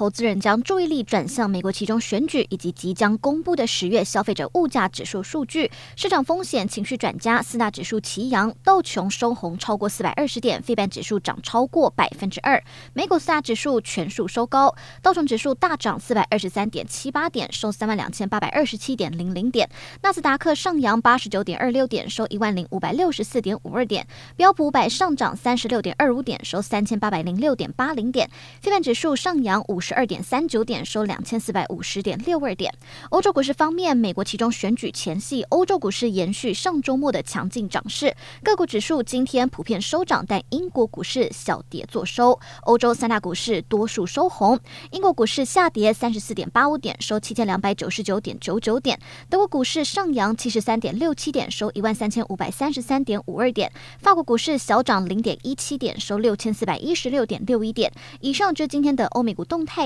投资人将注意力转向美国其中选举以及即将公布的十月消费者物价指数数据，市场风险情绪转佳，四大指数齐扬，道琼收红超过四百二十点，费半指数涨超过百分之二，美股四大指数全数收高，道琼指数大涨四百二十三点七八点，收三万两千八百二十七点零零点，纳斯达克上扬八十九点二六点，收一万零五百六十四点五二点，标普五百上涨三十六点二五点，收三千八百零六点八零点，费半指数上扬五十。十二点三九点收两千四百五十点六二点。欧洲股市方面，美国其中选举前夕，欧洲股市延续上周末的强劲涨势，个股指数今天普遍收涨，但英国股市小跌作收。欧洲三大股市多数收红，英国股市下跌三十四点八五点，收七千两百九十九点九九点；德国股市上扬七十三点六七点，收一万三千五百三十三点五二点；法国股市小涨零点一七点，收六千四百一十六点六一点。以上就是今天的欧美股动态。